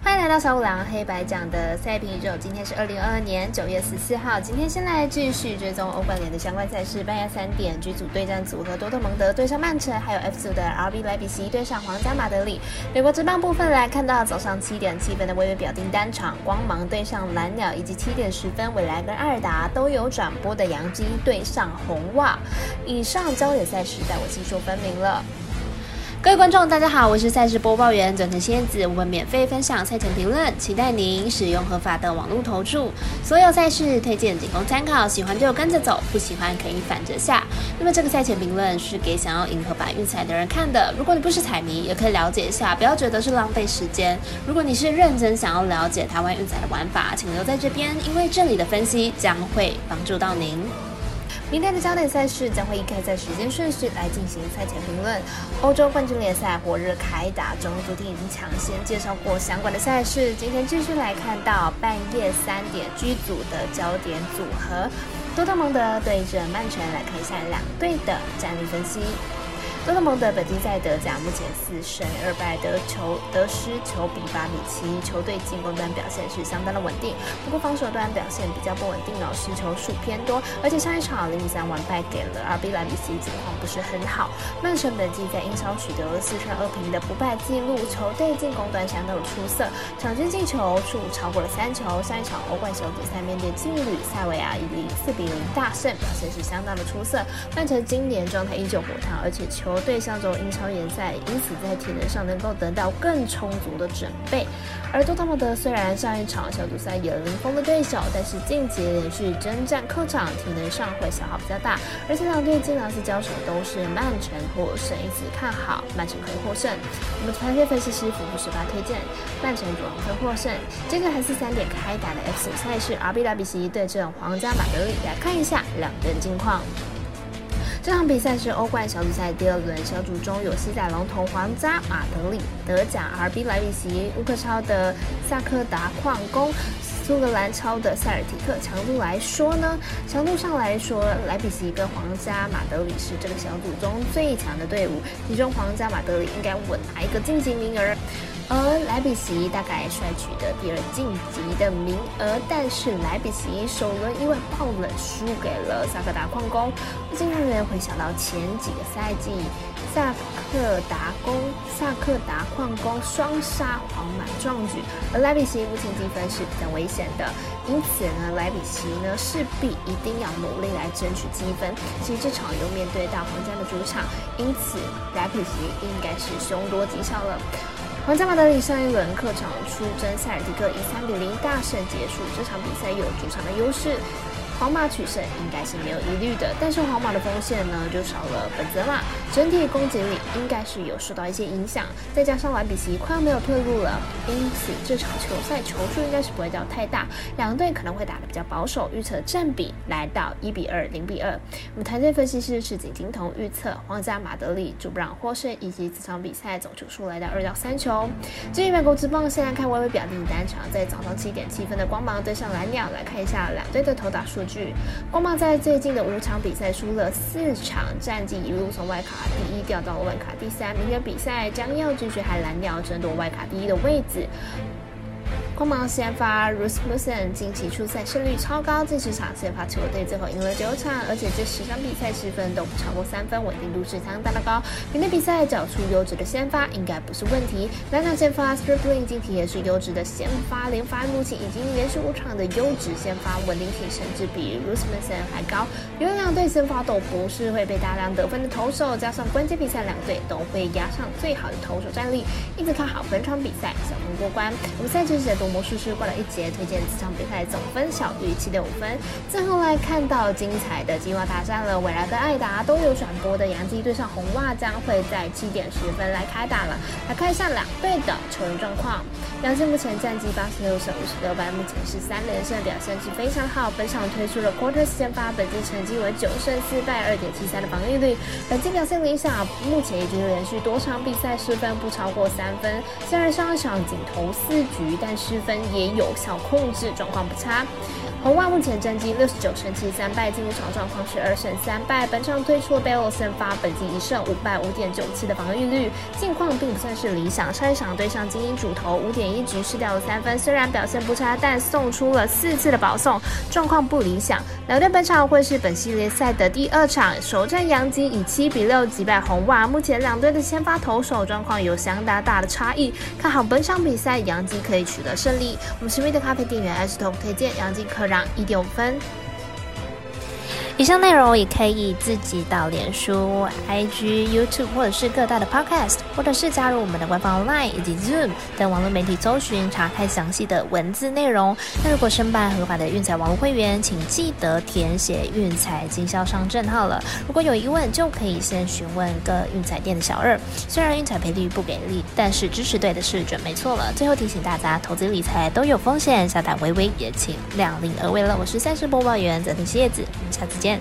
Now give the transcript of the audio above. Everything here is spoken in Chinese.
欢迎来到小五郎黑白讲的赛评宇宙。今天是二零二二年九月十四号。今天先来继续追踪欧冠联的相关赛事。半夜三点，G 组对战组合多特蒙德对上曼城，还有 F 组的 RB 莱比锡对上皇家马德里。美国职棒部分来看到早上七点七分的微微表定单场，光芒对上蓝鸟，以及七点十分未来跟阿尔达都有转播的杨基对上红袜。以上焦点赛事，带我细说分明了。各位观众，大家好，我是赛事播报员转成仙子，我们免费分享赛前评论，期待您使用合法的网络投注。所有赛事推荐仅供参考，喜欢就跟着走，不喜欢可以反着下。那么这个赛前评论是给想要赢合版运彩的人看的，如果你不是彩迷，也可以了解一下，不要觉得是浪费时间。如果你是认真想要了解台湾运彩的玩法，请留在这边，因为这里的分析将会帮助到您。明天的焦点赛事将会以开赛时间顺序来进行赛前评论。欧洲冠军联赛火热开打中，昨天已经抢先介绍过相关的赛事，今天继续来看到半夜三点 G 组的焦点组合，多特蒙德对阵曼城，来看一下两队的战力分析。多特蒙德本季在德甲目前四胜二败，得球得失球比八比七，球队进攻端表现是相当的稳定，不过防守端表现比较不稳定哦，失球数偏多，而且上一场零比三完败给了 RB 莱比锡，情况不是很好。曼城本季在英超取得了四胜二平的不败记录，球队进攻端相当的出色，场均进球数超过了三球。上一场欧冠小组赛面对劲旅塞维亚以四比零大胜，表现是相当的出色。曼城今年状态依旧火烫，而且球。对象中英超联赛，因此在体能上能够得到更充足的准备。而多特蒙德虽然上一场小组赛有零封的对手，但是近期连续征战客场，体能上会消耗比较大。而且两队近两次交手都是曼城获胜，因此看好曼城可以获胜。我们团队分析师福布十八推荐曼城主场会获胜。接着还是三点开打的 F 组赛事，RB 莱比锡对阵皇家马德里，来看一下两队的近况。这场比赛是欧冠小组赛第二轮，小组中有西甲龙头皇家马德里、德甲 RB 莱比锡、乌克超的萨克达矿工、苏格兰超的塞尔提克。强度来说呢，强度上来说，莱比锡跟皇家马德里是这个小组中最强的队伍，其中皇家马德里应该稳拿一个晋级名额。而莱比锡大概率取得第二晋级的名额，但是莱比锡首轮因为爆冷输给了萨克达矿工，不禁让人回想到前几个赛季萨克达工、萨克达矿工双杀皇马壮举。而莱比锡目前积分是比较危险的，因此呢，莱比锡呢势必一定要努力来争取积分。其实这场又面对到皇家的主场，因此莱比锡应该是凶多吉少了。皇家马德里上一轮客场出征塞尔蒂克，以三比零大胜结束。这场比赛有主场的优势。皇马取胜应该是没有疑虑的，但是皇马的锋线呢就少了本泽马，整体攻击力应该是有受到一些影响，再加上莱比锡快要没有退路了，因此这场球赛球数应该是不会掉太大，两队可能会打得比较保守，预测占比来到一比二、零比二。我们团队分析师是景金童预测皇家马德里主让获胜，以及这场比赛总球数来到二到三球。至于美国之棒，先来看微微表定单场，在早上七点七分的光芒对上蓝鸟，来看一下两队的投打数。光芒在最近的五场比赛输了四场，战绩一路从外卡第一掉到了外卡第三。明天比赛将要继续和蓝鸟争夺外卡第一的位置。光芒先发 Rusmussen 近期出赛胜率超高，这十场先发球队最后赢了九场，而且这十场比赛失分都不超过三分，稳定度是相当的高。明天比赛找出优质的先发应该不是问题。蓝鸟先发 Stripling 近期也是优质的先发，连发目前已经连续五场的优质先发，稳定性甚至比 Rusmussen 还高。因为两队先发都不是会被大量得分的投手，加上关键比赛两队都会压上最好的投手战力，一直看好本场比赛小分过关。我们赛前是多。魔术师挂了一节，推荐这场比赛总分小于七点五分。最后来看到精彩的计划大战了，未来跟艾达都有转播的杨基对上红袜将会在七点十分来开打了。来看一下两队的球员状况。杨基目前战绩八十六胜五十六败，目前是三连胜，表现是非常好。本场推出了 Quarter 先发，本季成绩为九胜四败，二点七三的防御率。本季表现理想，目前已经连续多场比赛失分不超过三分。虽然上一场仅投四局，但是。分也有效控制，状况不差。红袜目前战绩六十九胜七三败，进入场状况是二胜三败。本场推出了贝洛森发，本季一胜五败，五点九七的防御率，近况并不算是理想。上一场对上精英主投五点一局失掉了三分，虽然表现不差，但送出了四次的保送，状况不理想。两队本场会是本系列赛的第二场，首战杨基以七比六击败红袜。目前两队的先发投手状况有相当大的差异，看好本场比赛杨基可以取得胜利。我们是瑞的咖啡店员 S 头推荐杨基可让一点五分。以上内容也可以自己到脸书、IG、YouTube 或者是各大的 Podcast，或者是加入我们的官方 Line 以及 Zoom 等网络媒体搜寻查看详细的文字内容。那如果申办合法的运彩网络会员，请记得填写运彩经销商证号了。如果有疑问，就可以先询问各运彩店的小二。虽然运彩赔率不给力，但是支持对的是准没错了。最后提醒大家，投资理财都有风险，下胆微微也请量力而为了。我是赛事播报员泽田蝎子，下次见。